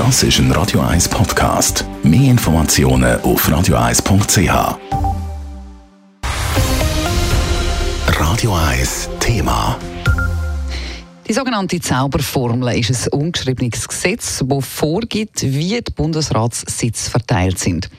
Das ist ein Radio 1 Podcast. Mehr Informationen auf radio1.ch. Radio 1 Thema. Die sogenannte Zauberformel ist ein ungeschriebenes Gesetz, das vorgibt, wie die Bundesratssitze verteilt sind.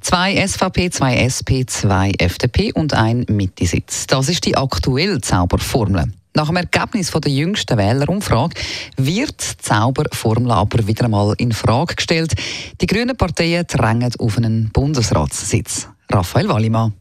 Zwei SVP, zwei SP, zwei FDP und ein Mitte-Sitz. Das ist die aktuelle Zauberformel. Nach dem Ergebnis der jüngsten Wählerumfrage wird die Zauberformel aber wieder einmal in Frage gestellt. Die grünen Parteien drängen auf einen Bundesratssitz. Raphael Wallimann.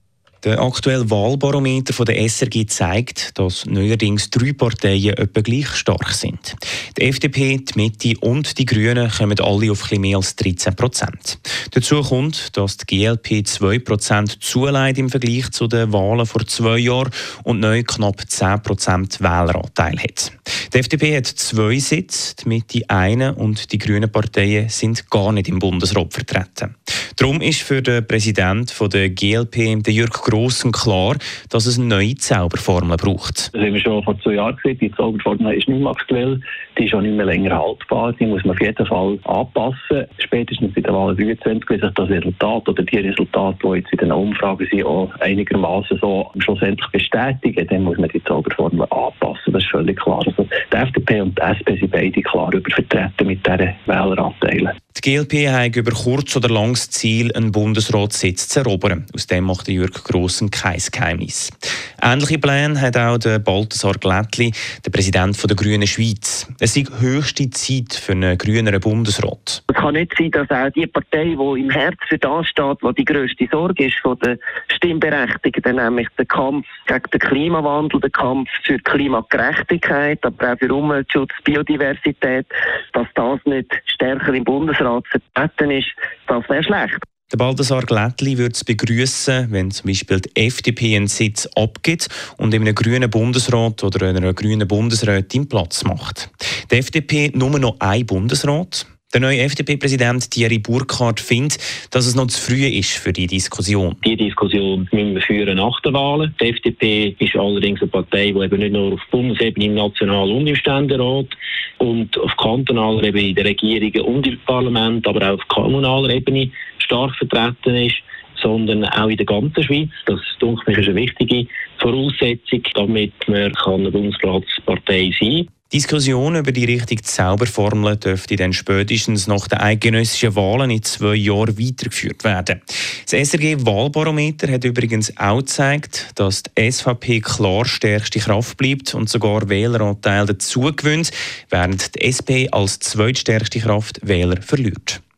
Der aktuelle Wahlbarometer von der SRG zeigt, dass neuerdings drei Parteien etwa gleich stark sind. Die FDP, die Mitte und die Grünen kommen alle auf etwas mehr als 13 Prozent. Dazu kommt, dass die GLP 2 Prozent zuleiht im Vergleich zu den Wahlen vor zwei Jahren und neu knapp 10 Prozent Wähleranteil hat. Die FDP hat zwei Sitze, die Mitte einen und die grünen Parteien sind gar nicht im Bundesrat vertreten. Darum ist für den Präsidenten der GLP, Jörg Grossen, klar, dass es neue Zauberformeln braucht. Das haben wir schon vor zwei Jahren gesehen. Die Zauberformel ist nicht mehr aktuell. Die ist auch nicht mehr länger haltbar. Die muss man auf jeden Fall anpassen. Spätestens bei der Wahl 23, wenn sich das Resultat oder die Resultate, die jetzt in den Umfragen sind, auch einigermaßen so schlussendlich bestätigen, dann muss man die Zauberformel anpassen. Das ist völlig klar. Also die FDP und die SP sind beide klar übervertreten mit diesen Wähleranteilen. Die GLP hat über kurz oder lang das Ziel, einen Bundesratssitz zu erobern. Aus dem macht Jürg Grossen kein Geheimnis. Ähnliche Pläne hat auch der Balthasar Glättli, der Präsident der Grünen Schweiz. Es ist höchste Zeit für einen grüneren Bundesrat. Es kann nicht sein, dass auch die Partei, die im Herzen für das steht, was die grösste Sorge ist von den Stimmberechtigten, nämlich der Kampf gegen den Klimawandel, der Kampf für Klimagerechtigkeit, aber auch für Umweltschutz, Biodiversität, dass das nicht stärker im Bundesrat vertreten ist, das wäre schlecht. Der Baldassar Glättli würde es begrüßen, wenn zum Beispiel die FDP einen Sitz abgibt und in einem grünen Bundesrat oder einer grünen Bundesrätin Platz macht. Die FDP nur noch ein Bundesrat. Der neue FDP-Präsident Thierry Burkhardt findet, dass es noch zu früh ist für die Diskussion. Die Diskussion müssen wir führen nach der Wahl. Die FDP ist allerdings eine Partei, die eben nicht nur auf Bundesebene im National- und im Ständerat und auf kantonaler Ebene in den Regierungen und im Parlament, aber auch auf kommunaler Ebene stark vertreten ist sondern auch in der ganzen Schweiz. Das denke ich, ist eine wichtige Voraussetzung, damit man eine Bundesratspartei sein kann. Diskussion über die richtige Zauberformel dürfte dann spätestens nach den eidgenössischen Wahlen in zwei Jahren weitergeführt werden. Das SRG-Wahlbarometer hat übrigens auch gezeigt, dass die SVP klar stärkste Kraft bleibt und sogar Wähleranteil dazu gewinnt, während die SP als zweitstärkste Kraft Wähler verliert.